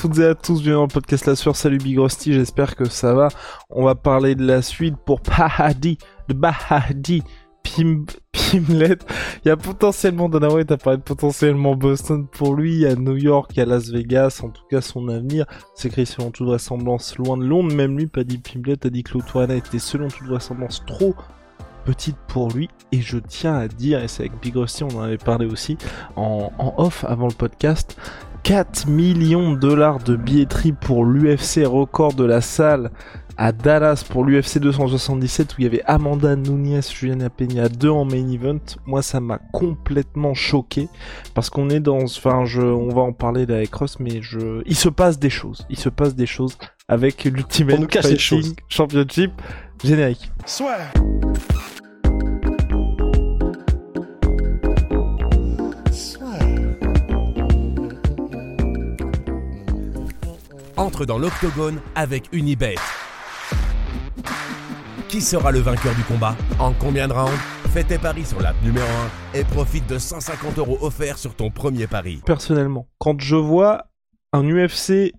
Toutes et à tous, bienvenue dans le podcast La Sueur. Salut Big Rusty, j'espère que ça va. On va parler de la suite pour Bahadi, de Bahadi, Pim, Pimlet. Il y a potentiellement, Dana White a parlé de potentiellement Boston pour lui, a New York, a Las Vegas, en tout cas son avenir s'écrit selon toute vraisemblance loin de Londres. Même lui, pas dit Pimlet, a dit que l'Autoana était selon toute vraisemblance trop petite pour lui et je tiens à dire, et c'est avec Big Rusty, on en avait parlé aussi en off avant le podcast, 4 millions de dollars de billetterie pour l'UFC record de la salle à Dallas pour l'UFC 277 où il y avait Amanda Nunes, Juliana Peña 2 en main event. Moi ça m'a complètement choqué parce qu'on est dans enfin je on va en parler là avec Ross mais je il se passe des choses, il se passe des choses avec l'Ultimate. Fighting Championship générique. Soit. Entre dans l'octogone avec Unibet. Qui sera le vainqueur du combat En combien de rounds Fais tes paris sur l'app numéro 1 et profite de 150 euros offerts sur ton premier pari. personnellement. Quand je vois un UFC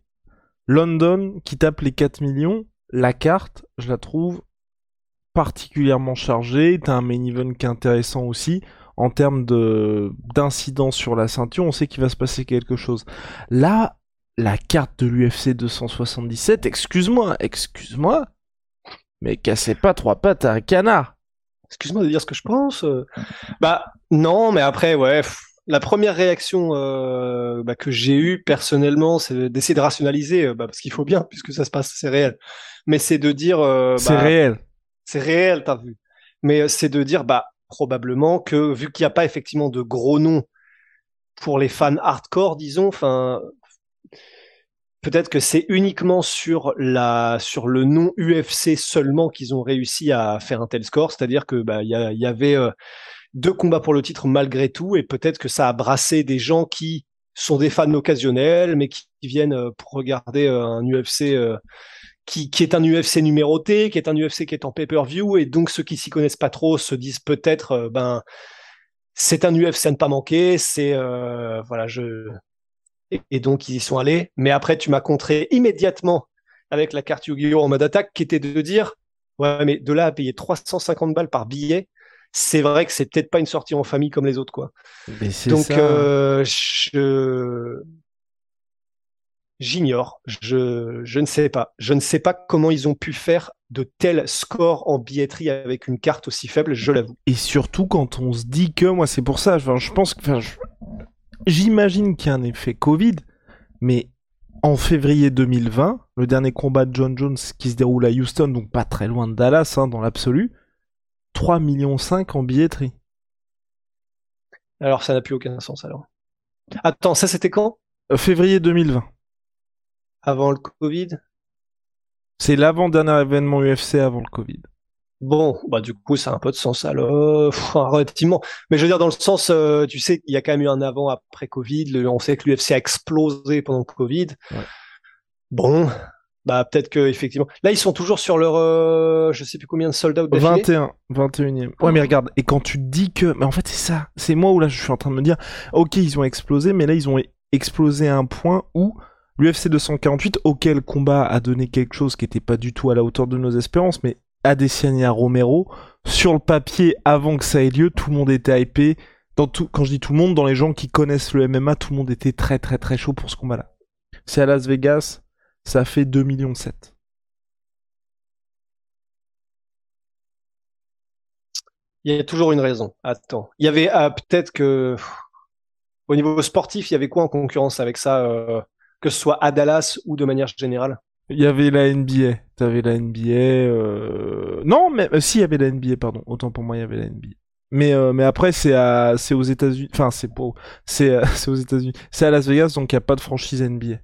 London qui tape les 4 millions, la carte, je la trouve particulièrement chargée. T'as un main event qui est intéressant aussi. En termes de d'incidence sur la ceinture, on sait qu'il va se passer quelque chose. Là, la carte de l'UFC 277, excuse-moi, excuse-moi, mais cassez pas trois pattes à un canard. Excuse-moi de dire ce que je pense. euh. Bah non, mais après, ouais. La première réaction euh, bah, que j'ai eue personnellement, c'est d'essayer de rationaliser, euh, bah, parce qu'il faut bien, puisque ça se passe, c'est réel. Mais c'est de dire, euh, C'est bah, réel. c'est réel, t'as vu. Mais c'est de dire, bah probablement que vu qu'il n'y a pas effectivement de gros noms pour les fans hardcore, disons, enfin, peut-être que c'est uniquement sur la sur le nom UFC seulement qu'ils ont réussi à faire un tel score, c'est-à-dire que bah il y, avait euh, deux combats pour le titre malgré tout, et peut-être que ça a brassé des gens qui sont des fans occasionnels, mais qui viennent euh, pour regarder euh, un UFC qui, qui est un UFC numéroté, qui est un UFC qui est en pay-per-view, et donc ceux qui s'y connaissent pas trop se disent peut-être, ben, c'est un UFC à ne pas manquer, c'est, voilà, je, et, et donc ils y sont allés. Mais après, tu m'as contré immédiatement avec la carte Yu-Gi-Oh en mode attaque, qui était de dire, ouais, mais de là à payer 350 balles par billet, c'est vrai que c'est peut-être pas une sortie en famille comme les autres, quoi. Mais Donc, ça. euh, je... J'ignore, je, je ne sais pas. Je ne sais pas comment ils ont pu faire de tels scores en billetterie avec une carte aussi faible, je l'avoue. Et surtout quand on se dit que, moi c'est pour ça, enfin, je pense que, enfin, je- j'imagine qu'il y a un effet Covid, mais en février 2020, le dernier combat de John Jones qui se déroule à Houston, donc pas très loin de Dallas hein, dans l'absolu, 3 millions 5 en billetterie. Alors, ça n'a plus aucun sens alors. Attends, ça c'était quand? Euh, février 2020. Avant le Covid? C'est l'avant-dernier événement UFC avant le Covid. Bon, bah du coup, ça a un peu de sens alors, pff, relativement. Mais je veux dire, dans le sens, euh, tu sais, il y a quand même eu un avant après Covid. Le- on sait que l'UFC a explosé pendant Covid. Ouais. Bon, bah peut-être que effectivement. Là, ils sont toujours sur leur, euh, je sais plus combien de soldats d'affilée. 21, 21e. Ouais, mais regarde, et quand tu dis que. Mais en fait, c'est ça. C'est moi où là, je suis en train de me dire, ok, ils ont explosé, mais là, ils ont explosé à un point où l'UFC 248, auquel combat a donné quelque chose qui n'était pas du tout à la hauteur de nos espérances, mais Adesanya Romero, sur le papier, avant que ça ait lieu, tout le monde était hypé. Quand je dis tout le monde, dans les gens qui connaissent le MMA, tout le monde était très très très chaud pour ce combat-là. C'est à Las Vegas, ça fait 2 millions 7. Il y a toujours une raison. Attends, il y avait ah, peut-être que au niveau sportif, il y avait quoi en concurrence avec ça, euh, que ce soit à Dallas ou de manière générale? Il y avait la NBA. T'avais la NBA. euh, Non, mais euh, si, il y avait la NBA, pardon. Autant pour moi, il y avait la NBA. Mais, euh, mais après, c'est à, c'est aux États-Unis. Enfin, c'est c'est, euh, c'est aux États-Unis. C'est à Las Vegas, donc il n'y a pas de franchise NBA.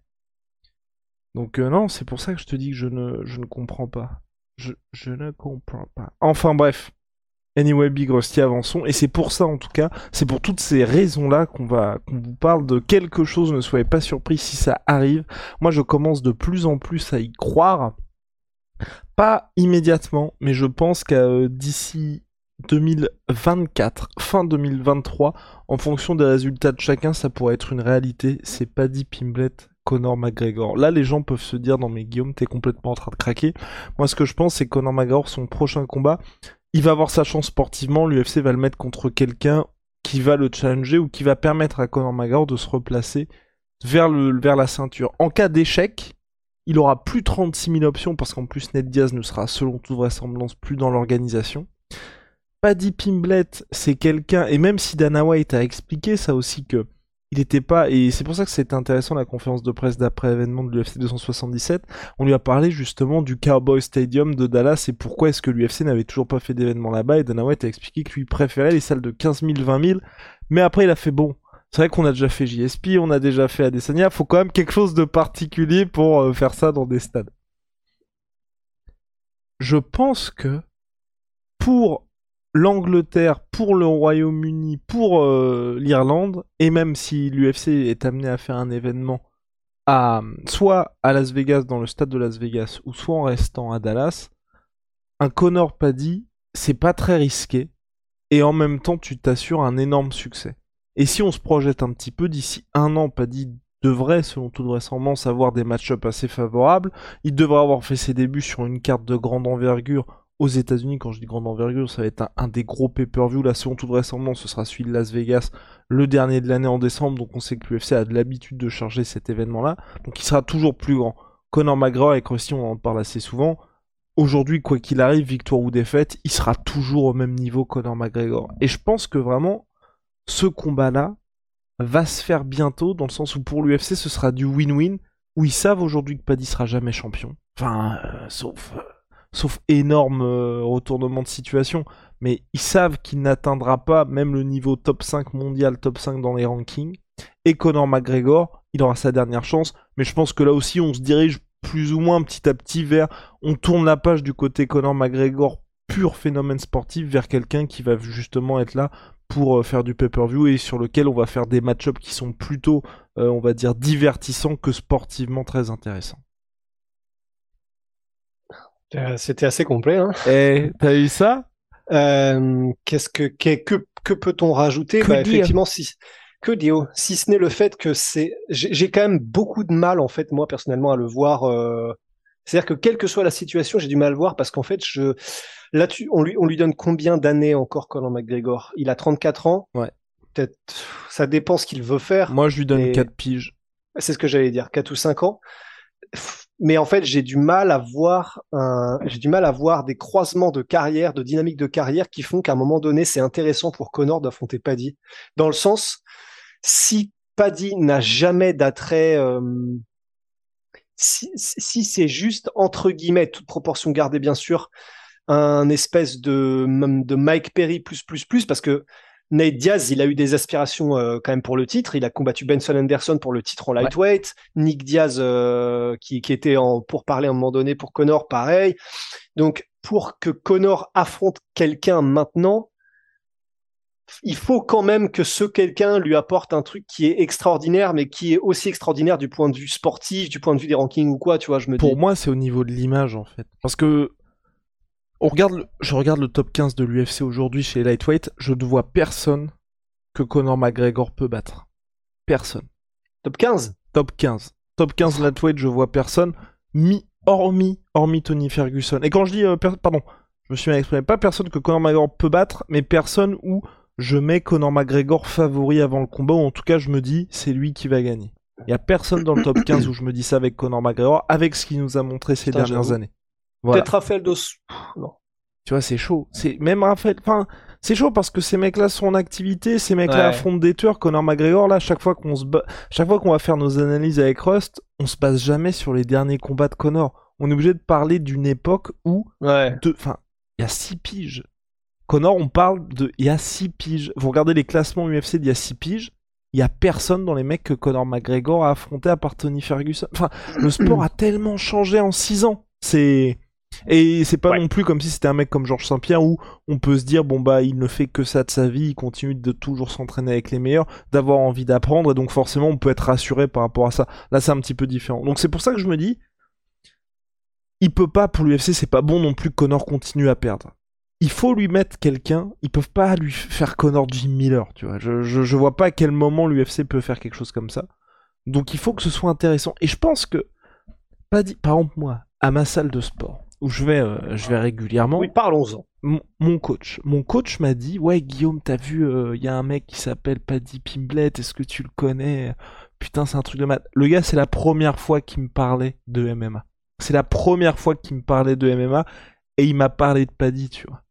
Donc euh, non, c'est pour ça que je te dis que je ne, je ne comprends pas. Je, je ne comprends pas. Enfin bref. Anyway, Big Rusty, avançons. Et c'est pour ça, en tout cas, c'est pour toutes ces raisons-là qu'on va, qu'on vous parle de quelque chose. Ne soyez pas surpris si ça arrive. Moi, je commence de plus en plus à y croire. Pas immédiatement, mais je pense qu'à euh, d'ici 2024, fin 2023, en fonction des résultats de chacun, ça pourrait être une réalité. C'est Paddy Pimblet, Conor McGregor. Là, les gens peuvent se dire, non mais Guillaume, t'es complètement en train de craquer. Moi, ce que je pense, c'est Conor McGregor, son prochain combat, il va avoir sa chance sportivement. L'UFC va le mettre contre quelqu'un qui va le challenger ou qui va permettre à Conor McGregor de se replacer vers, le, vers la ceinture. En cas d'échec, il aura plus 36 000 options parce qu'en plus Ned Diaz ne sera selon toute vraisemblance plus dans l'organisation. Paddy Pimblet, c'est quelqu'un, et même si Dana White a expliqué ça aussi que il n'était pas, et c'est pour ça que c'était intéressant la conférence de presse d'après événement de l'UFC 277, on lui a parlé justement du Cowboy Stadium de Dallas et pourquoi est-ce que l'UFC n'avait toujours pas fait d'événement là-bas, et Dana White a expliqué que lui préférait les salles de 15 000, 20 000, mais après il a fait bon. C'est vrai qu'on a déjà fait JSP, on a déjà fait Adesanya, faut quand même quelque chose de particulier pour euh, faire ça dans des stades. Je pense que pour l'Angleterre, pour le Royaume-Uni, pour euh, l'Irlande, et même si l'UFC est amené à faire un événement soit à Las Vegas dans le stade de Las Vegas ou soit en restant à Dallas, un Connor Paddy, c'est pas très risqué et en même temps tu t'assures un énorme succès. Et si on se projette un petit peu d'ici un an, Paddy devrait, selon toute vraisemblance, avoir des match-ups assez favorables. Il devrait avoir fait ses débuts sur une carte de grande envergure aux États-Unis, quand je dis grande envergure, ça va être un, des gros pay-per-view. Là, selon toute vraisemblance, ce sera celui de Las Vegas, le dernier de l'année en décembre. Donc, on sait que l'UFC a de l'habitude de charger cet événement-là. Donc, il sera toujours plus grand. Conor McGregor et Christy, on en parle assez souvent. Aujourd'hui, quoi qu'il arrive, victoire ou défaite, il sera toujours au même niveau Conor McGregor. Et je pense que vraiment, ce combat-là va se faire bientôt, dans le sens où pour l'UFC, ce sera du win-win, où ils savent aujourd'hui que Paddy sera jamais champion. Enfin, euh, sauf... Euh, sauf énorme euh, retournement de situation. Mais ils savent qu'il n'atteindra pas même le niveau top 5 mondial, top 5 dans les rankings. Et Conor McGregor, il aura sa dernière chance. Mais je pense que là aussi, on se dirige plus ou moins petit à petit vers. On tourne la page du côté Conor McGregor, pur phénomène sportif, vers quelqu'un qui va justement être là pour euh, faire du pay-per-view et sur lequel on va faire des match-ups qui sont plutôt, euh, on va dire, divertissants que sportivement très intéressants. C'était assez complet. Hein. Et t'as eu ça? Euh, Qu'est-ce que que, que, peut-on rajouter? Bah, Effectivement, si que dire? Si ce n'est le fait que c'est, j'ai quand même beaucoup de mal en fait moi personnellement à le voir. Euh... C'est-à-dire que quelle que soit la situation, j'ai du mal à le voir parce qu'en fait, je là, tu... on lui on lui donne combien d'années encore Colin McGregor? Il a 34 ans. Ouais. Peut-être, ça dépend ce qu'il veut faire. Moi, je lui donne 4 piges. C'est ce que j'allais dire, 4 ou 5 ans mais en fait, j'ai du mal à voir j'ai du mal à voir des croisements de carrière, de dynamique de carrière qui font qu'à un moment donné, c'est intéressant pour Connor d'affronter Paddy. Dans le sens, si Paddy n'a jamais d'attrait, euh, si, si c'est juste entre guillemets, toute proportion gardée bien sûr, un espèce de de Mike Perry plus plus plus, parce que Nate Diaz, il a eu des aspirations euh, quand même pour le titre. Il a combattu Benson Anderson pour le titre en lightweight. Nick Diaz, euh, qui, qui, était en, pour parler à un moment donné pour Connor, pareil. Donc, pour que Connor affronte quelqu'un maintenant, il faut quand même que ce quelqu'un lui apporte un truc qui est extraordinaire, mais qui est aussi extraordinaire du point de vue sportif, du point de vue des rankings ou quoi, tu vois, je me Pour moi, c'est au niveau de l'image, en fait. Parce que on regarde je regarde le top 15 de l'UFC aujourd'hui chez Lightweight, je ne vois personne que Conor McGregor peut battre. Personne. Top 15 Top 15. Top 15 Lightweight, je vois personne, mi, hormis, hormis Tony Ferguson. Et quand je dis, euh, pardon, je me suis mal exprimé, pas personne que Conor McGregor peut battre, mais personne où je mets Conor McGregor favori avant le combat, ou en tout cas je me dis, c'est lui qui va gagner. Il y a personne dans le top 15 où je me dis ça avec Conor McGregor, avec ce qu'il nous a montré ces dernières années. Peut-être Raphaël Dos. Non. Tu vois, c'est chaud. C'est même Raphaël. Enfin, c'est chaud parce que ces mecs-là sont en activité, ces mecs-là affrontent des tueurs. Conor McGregor, là, chaque fois qu'on se chaque fois qu'on va faire nos analyses avec Rust, on se base jamais sur les derniers combats de Conor. On est obligé de parler d'une époque où, ouais. enfin, il y a six piges. Connor, on parle de. Il y a 6 piges. Vous regardez les classements UFC d'il y a 6 piges. Il y a personne dans les mecs que Connor McGregor a affronté à part Tony Ferguson. Enfin, le sport a tellement changé en 6 ans. C'est. Et c'est pas non plus comme si c'était un mec comme Georges Saint-Pierre où on peut se dire bon bah il ne fait que ça de sa vie, il continue de toujours s'entraîner avec les meilleurs, d'avoir envie d'apprendre et donc forcément on peut être rassuré par rapport à ça. Là c'est un petit peu différent. Donc c'est pour ça que je me dis il peut pas pour l'UFC, c'est pas bon non plus que Connor continue à perdre. Il faut lui mettre quelqu'un, ils peuvent pas lui faire Connor Jim Miller, tu vois. Je, je, je vois pas à quel moment l'UFC peut faire quelque chose comme ça. Donc il faut que ce soit intéressant. Et je pense que, pas dit, par exemple moi, à ma salle de sport, où je vais, euh, je vais régulièrement. Oui, parlons-en. Mon, mon coach, mon coach m'a dit, ouais Guillaume, t'as vu, il euh, y a un mec qui s'appelle Paddy Pimblet, est-ce que tu le connais? Putain, c'est un truc de mat. Le gars, c'est la première fois qu'il me parlait de MMA. C'est la première fois qu'il me parlait de MMA et il m'a parlé de Paddy, tu vois.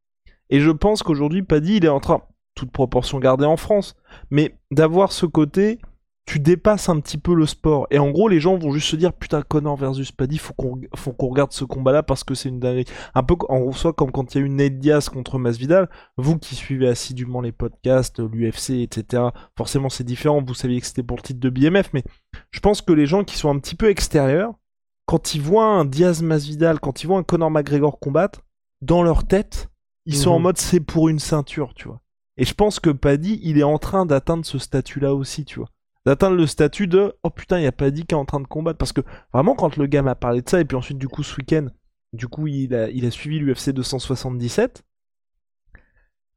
Et je pense qu'aujourd'hui, Paddy, il est en train, toute proportion gardée en France, mais d'avoir ce côté, tu dépasses un petit peu le sport. Et en gros, les gens vont juste se dire, putain, Connor versus Paddy, faut qu'on, faut qu'on regarde ce combat-là parce que c'est une dinguerie. Un peu, en soit comme quand il y a eu Ned Diaz contre Masvidal. Vous qui suivez assidûment les podcasts, l'UFC, etc. Forcément, c'est différent. Vous saviez que c'était pour le titre de BMF, mais je pense que les gens qui sont un petit peu extérieurs, quand ils voient un Diaz Masvidal, quand ils voient un Conor McGregor combattre, dans leur tête, ils sont en mhm. mode c'est pour une ceinture, tu vois. Et je pense que Paddy, il est en train d'atteindre ce statut-là aussi, tu vois. D'atteindre le statut de oh putain, il y a Paddy qui est en train de combattre. Parce que vraiment, quand le gars m'a parlé de ça, et puis ensuite, du coup, ce week-end, du coup, il a, il a suivi l'UFC 277.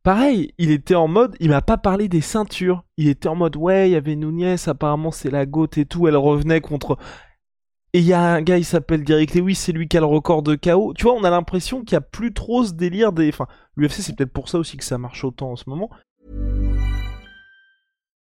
Pareil, il était en mode, il m'a pas parlé des ceintures. Il était en mode, ouais, il y avait Nunez, apparemment c'est la gote et tout. Elle revenait contre et il y a un gars, il s'appelle Derek Lewis, c'est lui qui a le record de KO. Tu vois, on a l'impression qu'il y a plus trop ce délire des. Enfin, l'UFC, c'est peut-être pour ça aussi que ça marche autant en ce moment.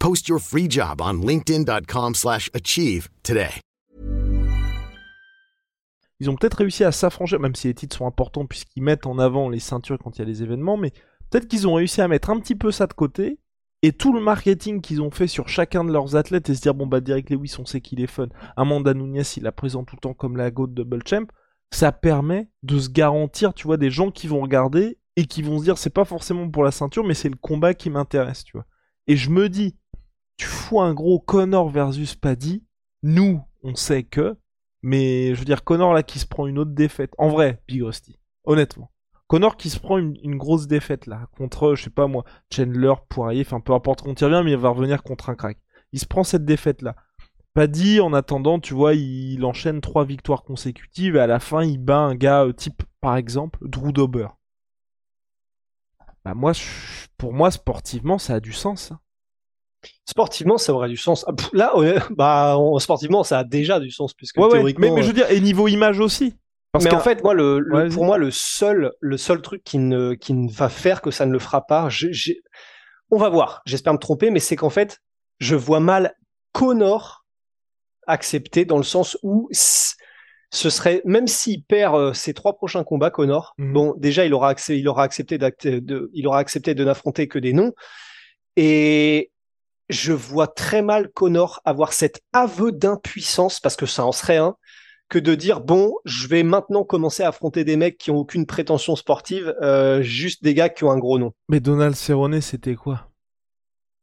Post your free job on linkedin.com/achieve today. Ils ont peut-être réussi à s'affranchir même si les titres sont importants puisqu'ils mettent en avant les ceintures quand il y a les événements, mais peut-être qu'ils ont réussi à mettre un petit peu ça de côté et tout le marketing qu'ils ont fait sur chacun de leurs athlètes et se dire bon bah Derek Lewis on sait qu'il est fun, Amanda Nunes il la présente tout le temps comme la GOAT double champ, ça permet de se garantir tu vois des gens qui vont regarder et qui vont se dire c'est pas forcément pour la ceinture mais c'est le combat qui m'intéresse tu vois. Et je me dis tu fous un gros Connor versus Paddy, nous on sait que mais je veux dire Connor là qui se prend une autre défaite en vrai Big Rusty honnêtement Connor qui se prend une, grosse défaite là, contre, je sais pas moi, Chandler, Poirier, enfin peu importe contre il revient, mais il va revenir contre un crack. Il se prend cette défaite là. Paddy, en attendant, tu vois, il, enchaîne trois victoires consécutives et à la fin, il bat un gars euh, type, par exemple, Drew Dober. Bah moi, pour moi, sportivement, ça a du sens. Hein. Sportivement, ça aurait du sens. Ah, là, bah, sportivement, ça a déjà du sens puisque théoriquement. Mais, mais, je veux dire, et niveau image aussi mais en fait, moi, le, pour moi, le seul, le seul truc qui ne, qui ne va faire que ça ne le fera pas, on va voir. J'espère me tromper, mais c'est qu'en fait, je vois mal Connor accepter dans le sens où ce serait, même s'il perd euh, ses trois prochains combats, Connor, mhm. bon, déjà, il aura, il aura accepté de, il aura accepté de n'affronter que des noms. Et je vois très mal Connor avoir cet aveu d'impuissance, parce que ça en serait un, que de dire bon, je vais maintenant commencer à affronter des mecs qui ont aucune prétention sportive, euh, juste des gars qui ont un gros nom. Mais Donald Cerrone, c'était quoi?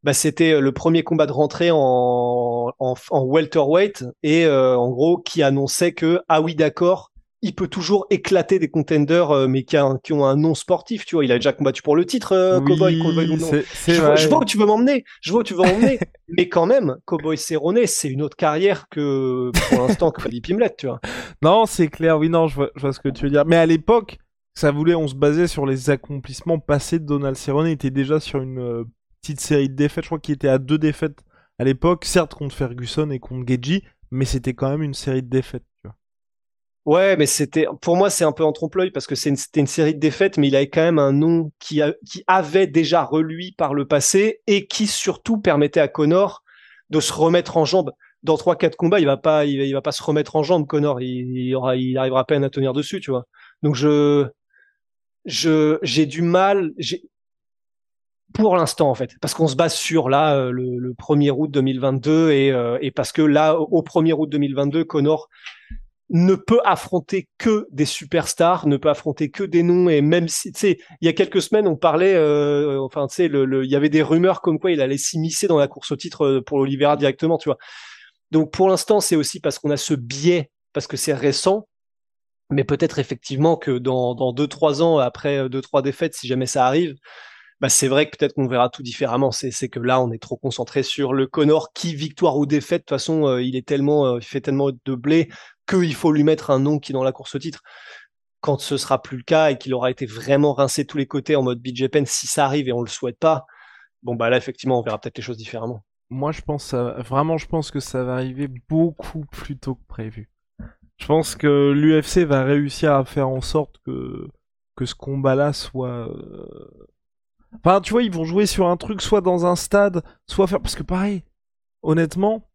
Bah, c'était euh, le premier combat de rentrée en, en, en welterweight et euh, en gros qui annonçait que ah oui d'accord il peut toujours éclater des contenders, euh, mais qui, qui, ont un nom sportif, tu vois. Il a déjà combattu pour le titre, euh, Cowboy. Cowboy je, vois, je, vois, où tu veux m'emmener. Je vois où tu veux m'emmener. mais quand même, Cowboy Cerrone, c'est une autre carrière que, pour l'instant, que Pimlet, tu vois. Non, c'est clair. Oui, non, je vois, je vois, ce que tu veux dire. Mais à l'époque, ça voulait, on se basait sur les accomplissements passés de Donald Cerrone. Il était déjà sur une euh, petite série de défaites. Je crois qu'il était à deux défaites à l'époque, certes contre Ferguson et contre Geji, mais c'était quand même une série de défaites. Ouais, mais c'était pour moi c'est un peu en trompe-l'œil parce que c'était une série de défaites, mais il avait quand même un nom qui, qui avait déjà relui par le passé et qui surtout permettait à Connor de se remettre en jambe. Dans trois quatre combats, il va pas, il va, pas se remettre en jambe, Connor. Il, aura, il arrivera à peine à tenir dessus, tu vois. Donc je, je, j'ai du mal, pour l'instant en fait, parce qu'on se base sur là euh, le, le 1er août 2022 et, euh, et parce que là au 1er août 2022, Connor ne peut affronter que des superstars, ne peut affronter que des noms et même si tu sais, il y a quelques semaines on parlait, euh, enfin tu sais, le, il y avait des rumeurs comme quoi il allait s'immiscer dans la course au titre euh, pour l'Olivera directement, tu vois. Donc pour l'instant c'est aussi parce qu'on a ce biais, parce que c'est récent, mais peut-être effectivement que dans dans deux trois ans après euh, deux trois défaites, si jamais ça arrive, bah c'est vrai que peut-être qu'on verra tout différemment. C'est que là on est trop concentré sur le Connor qui victoire ou défaite. De toute façon, il est tellement, il fait tellement de blé qu'il faut lui mettre un nom qui est dans la course au titre. Quand ce sera plus le cas et qu'il aura été vraiment rincé tous les côtés en mode BJ si ça arrive et on le souhaite pas, bon bah là effectivement on verra peut-être les choses différemment. Moi je pense vraiment je pense que ça va arriver beaucoup plus tôt que prévu. Je pense que l'UFC va réussir à faire en sorte que que ce combat-là soit euh, Enfin, tu vois, ils vont jouer sur un truc soit dans un stade, soit faire parce que pareil, honnêtement,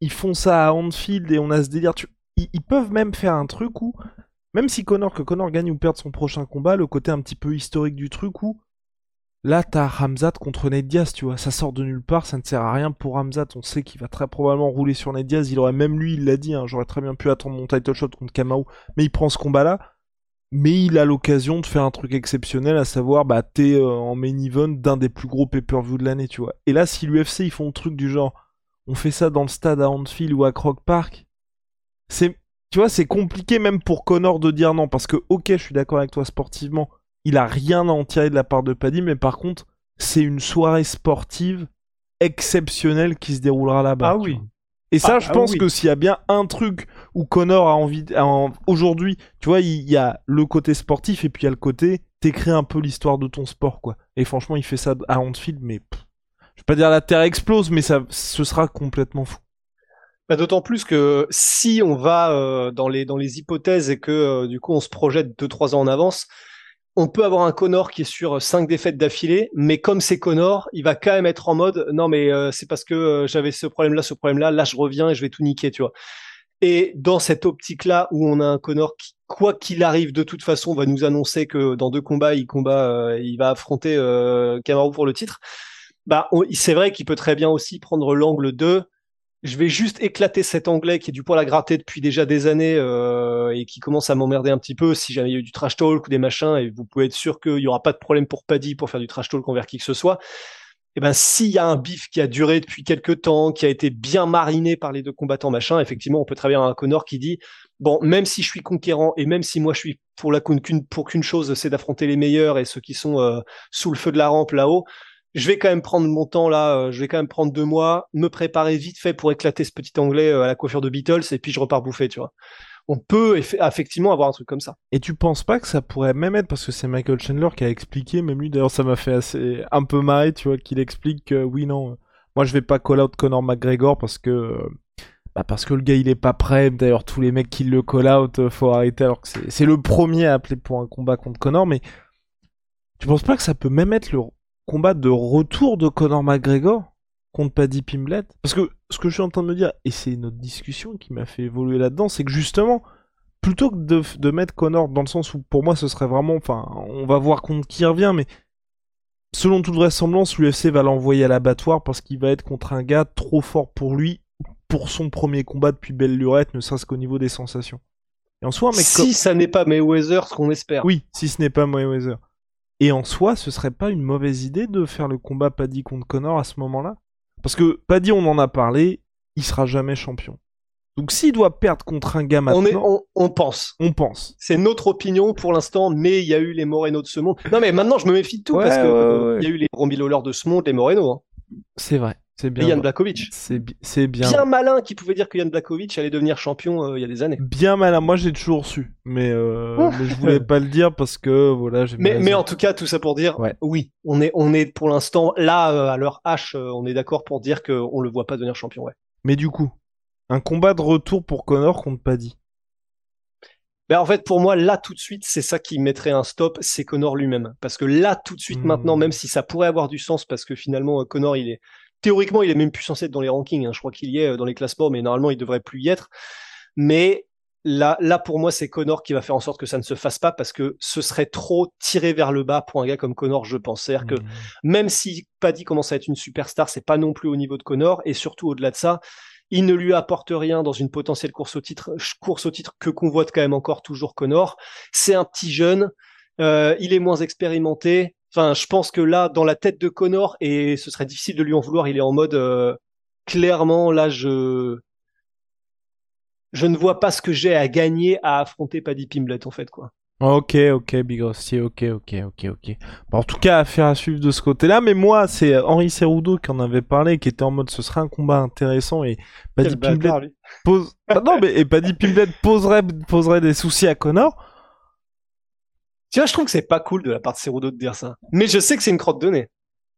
ils font ça à Anfield et on a ce délire. Ils, peuvent même faire un truc où, même si Connor, que Connor gagne ou perde son prochain combat, le côté un petit peu historique du truc où, là, t'as Ramzat contre Ned Diaz, tu vois, ça sort de nulle part, ça ne sert à rien pour Ramzat, on sait qu'il va très probablement rouler sur Ned Diaz, il aurait même lui, il l'a dit, hein, j'aurais très bien pu attendre mon title shot contre Kamau, mais il prend ce combat-là, mais il a l'occasion de faire un truc exceptionnel, à savoir, bah, t'es euh, en main event d'un des plus gros pay-per-view de l'année, tu vois. Et là, si l'UFC, ils font un truc du genre, on fait ça dans le stade à Anfield ou à Croc Park, c'est, tu vois, c'est compliqué même pour Connor de dire non, parce que ok, je suis d'accord avec toi sportivement, il a rien à en tirer de la part de Paddy, mais par contre, c'est une soirée sportive exceptionnelle qui se déroulera là-bas. Ah oui. Et ça, ah, je pense que s'il y a bien un truc où Connor a envie, aujourd'hui, tu vois, il y a le côté sportif et puis il y a le côté t'écris un peu l'histoire de ton sport, quoi. Et franchement, il fait ça à Anfield, mais je vais pas dire la terre explose, mais ça, ce sera complètement fou. Bah, d'autant plus que si on va euh, dans, les, dans les hypothèses et que euh, du coup on se projette 2-3 ans en avance, on peut avoir un Connor qui est sur 5 défaites d'affilée, mais comme c'est Connor, il va quand même être en mode non mais euh, c'est parce que j'avais ce problème-là, ce problème-là, là je reviens et je vais tout niquer, tu vois. Et dans cette optique-là où on a un Connor qui, quoi qu'il arrive, de toute façon, va nous annoncer que dans deux combats, il combat, il va affronter euh, pour le titre. Bah, c'est vrai qu'il peut très bien aussi prendre l'angle de je vais juste éclater cet anglais qui est du poil à gratter depuis déjà des années euh, et qui commence à m'emmerder un petit peu si jamais il y a eu du trash talk ou des machins et vous pouvez être sûr qu'il y aura pas de problème pour Paddy pour faire du trash talk envers qui que ce soit. Et eh ben s'il y a un bif qui a duré depuis quelques temps, qui a été bien mariné par les deux combattants machin, effectivement on peut bien un Connor qui dit bon même si je suis conquérant et même si moi je suis pour la qu'une pour qu'une chose c'est d'affronter les meilleurs et ceux qui sont euh, sous le feu de la rampe là-haut, je vais quand même prendre mon temps là, euh, je vais quand même prendre deux mois, me préparer vite fait pour éclater ce petit anglais euh, à la coiffure de Beatles et puis je repars bouffer, tu vois. On peut effectivement avoir un truc comme ça. Et tu penses pas que ça pourrait même être parce que c'est Michael Chandler qui a expliqué, même lui d'ailleurs ça m'a fait assez un peu marrer, tu vois, qu'il explique que oui non, moi je vais pas call out Conor McGregor parce que bah parce que le gars il est pas prêt. D'ailleurs tous les mecs qui le call out euh, faut arrêter alors que c'est le premier à appeler pour un combat contre Conor, mais tu penses pas que ça peut même être le combat de retour de Conor McGregor contre Paddy Pimblet Parce que ce que je suis en train de me dire, et c'est notre discussion qui m'a fait évoluer là-dedans, c'est que justement, plutôt que de, mettre Conor dans le sens où pour moi ce serait vraiment, enfin, on va voir contre qui revient, mais selon toute vraisemblance, l'UFC va l'envoyer à l'abattoir parce qu'il va être contre un gars trop fort pour lui, pour son premier combat depuis belle lurette, ne serait-ce qu'au niveau des sensations. Et en soi, mais si ça n'est pas Mayweather, ce qu'on espère. Oui, si ce n'est pas Mayweather. Et en soi, ce serait pas une mauvaise idée de faire le combat Paddy contre Connor à ce moment-là? Parce que Paddy, on en a parlé, il sera jamais champion. Donc s'il doit perdre contre un gars maintenant... On, on, pense. On pense. C'est notre opinion pour l'instant, mais il y a eu les Moreno de ce monde. Non mais maintenant je me méfie de tout, parce que il y a eu les Romy de ce monde, les Moreno. Hein. C'est vrai. C'est bien. Yann Blakovic. C'est bien. Bien malin qui pouvait dire que Yann Blakovic allait devenir champion euh, il y a des années. Bien malin. Moi, j'ai toujours su, mais, euh, mais je voulais pas le dire parce que voilà. Mais, mais en tout cas, tout ça pour dire, oui, on est, on est pour l'instant là euh, à l'heure H, on est d'accord pour dire qu'on le voit pas devenir champion, ouais. Mais du coup, un combat de retour pour Connor contre Paddy. Ben, en fait, pour moi, là, tout de suite, c'est ça qui mettrait un stop, c'est Connor lui-même. Parce que là, tout de suite, Hmm. maintenant, même si ça pourrait avoir du sens, parce que finalement, Connor, il est, théoriquement, il est même plus censé être dans les rankings. hein. Je crois qu'il y est euh, dans les classements, mais normalement, il devrait plus y être. Mais là, là, pour moi, c'est Connor qui va faire en sorte que ça ne se fasse pas, parce que ce serait trop tiré vers le bas pour un gars comme Connor, je pense. C'est-à-dire que Hmm. même si Paddy commence à être une superstar, c'est pas non plus au niveau de Connor, et surtout au-delà de ça, il ne lui apporte rien dans une potentielle course au titre, course au titre que convoite quand même encore toujours Connor. C'est un petit jeune, euh, il est moins expérimenté. Enfin, je pense que là, dans la tête de Connor, et ce serait difficile de lui en vouloir, il est en mode euh, clairement là, je je ne vois pas ce que j'ai à gagner à affronter Paddy Pimblett en fait quoi. Ok, ok, Big Rusty, ok, ok, ok, ok. Bon, en tout cas, affaire à suivre de ce côté-là, mais moi, c'est Henri Serrudo qui en avait parlé, qui était en mode ce serait un combat intéressant et Paddy bâtard, lui. pose. Ah non, mais et Paddy Pimblett poserait, poserait des soucis à Connor. Tu vois, je trouve que c'est pas cool de la part de Cerudo de dire ça. Mais je sais que c'est une crotte de nez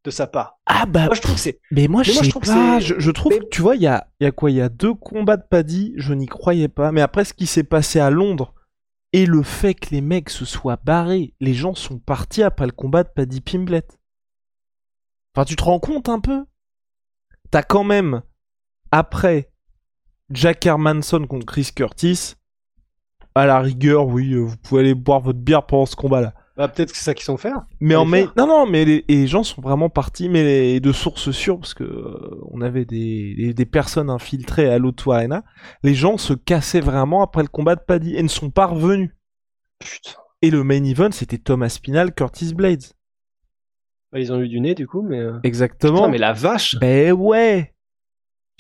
de sa part. Ah bah, Moi, je trouve que c'est mais moi, mais je sais je trouve que pas. c'est- Je, je trouve, mais- que, tu vois, il y a, il y a quoi Il y a deux combats de Paddy, je n'y croyais pas. Mais après, ce qui s'est passé à Londres et le fait que les mecs se soient barrés, les gens sont partis après le combat de Paddy Pimblett. Enfin, tu te rends compte un peu? T'as quand même, après Jack Hermanson contre Chris Curtis, à la rigueur, oui, euh, vous pouvez aller boire votre bière pendant ce combat-là. bah, peut-être que c'est ça qu'ils sont faire. Mais Allez en mai, non, non, mais les, et les gens sont vraiment partis, mais les- de sources sûres, parce que euh, on avait des, des, des personnes infiltrées à l'Auto Arena. Les gens se cassaient vraiment après le combat de Paddy et ne sont pas revenus. Putain. Et le main event, c'était Thomas Spinal, Curtis Blades. Bah, ils ont eu du nez du coup, mais. euh, Exactement. Putain, mais la vache. Ben ouais.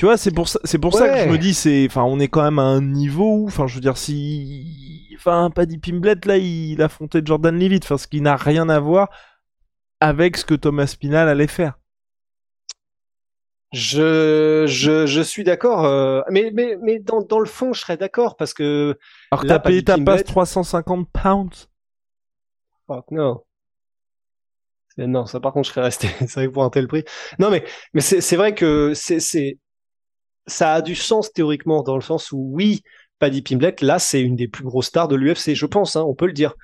Tu vois, c'est pour ça, c'est pour ça que je me dis, c'est, enfin, on est quand même à un niveau où, enfin, je veux dire, si, enfin, Paddy Pimblett là, il, affrontait Jordan Levitt, enfin, ce qui n'a rien à voir avec ce que Thomas Spinal allait faire. Je, je, je suis d'accord. euh, mais mais, mais dans, dans le fond, je serais d'accord parce que. Alors, t'as payé ta passe Pimblett- 350 pounds. Fuck no. Non, ça par contre, je serais resté. C'est vrai que pour un tel prix. Non, mais, mais c'est vrai que c'est, ça a du sens théoriquement dans le sens où oui, Paddy Pimblett, là, c'est une des plus grosses stars de l'UFC, je pense, hein, on peut le dire.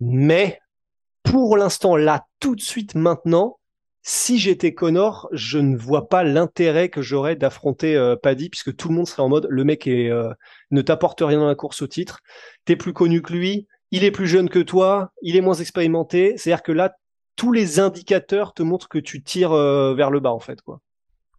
Mais pour l'instant, là, tout de suite, maintenant, si j'étais Connor, je ne vois pas l'intérêt que j'aurais d'affronter euh, Paddy, puisque tout le monde serait en mode le mec est, euh, ne t'apporte rien dans la course au titre, t'es plus connu que lui, il est plus jeune que toi, il est moins expérimenté. C'est-à-dire que là, tous les indicateurs te montrent que tu tires euh, vers le bas, en fait, quoi.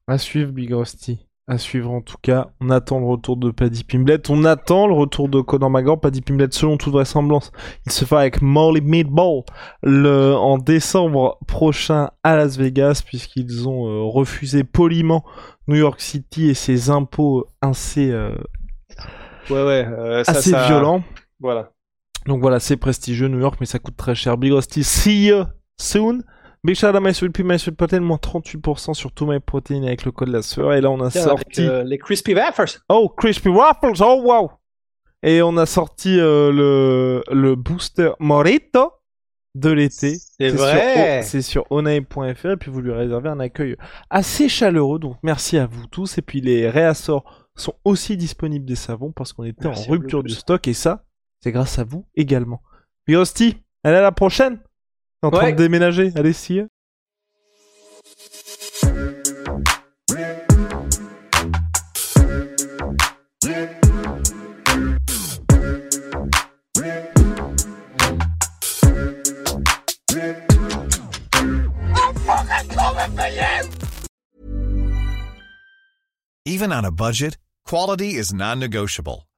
À suivre, Big Rusty. À suivre en tout cas. On attend le retour de Paddy Pimblett. On attend le retour de Conor McGregor. Paddy Pimblett, selon toute vraisemblance, il se fera avec Molly Meatball le, en décembre prochain à Las Vegas, puisqu'ils ont euh, refusé poliment New York City et ses impôts assez, euh, Ouais, ouais. euh, ça- assez ça- violents. Voilà. Donc voilà, c'est prestigieux New York, mais ça coûte très cher. Big Rusty, see you soon. Big shout out à MySweetPea, moins 38% sur tous mes protéines avec le code la sueur. Et là, on a Tiens, sorti... avec, euh, les Crispy Wafers. Oh, Crispy Waffles, oh wow Et on a sorti euh, le, le booster Morito de l'été. C'est vrai. C'est sur onae.fr et puis vous lui réservez un accueil assez chaleureux. Donc merci à vous tous. Et puis les réassorts sont aussi disponibles des savons parce qu'on était Merci en rupture du stock et ça, c'est grâce à vous également. Puis Hostie, allez à la prochaine en train Ouais. de déménager, allez ya. Even on a budget, quality is non-negotiable.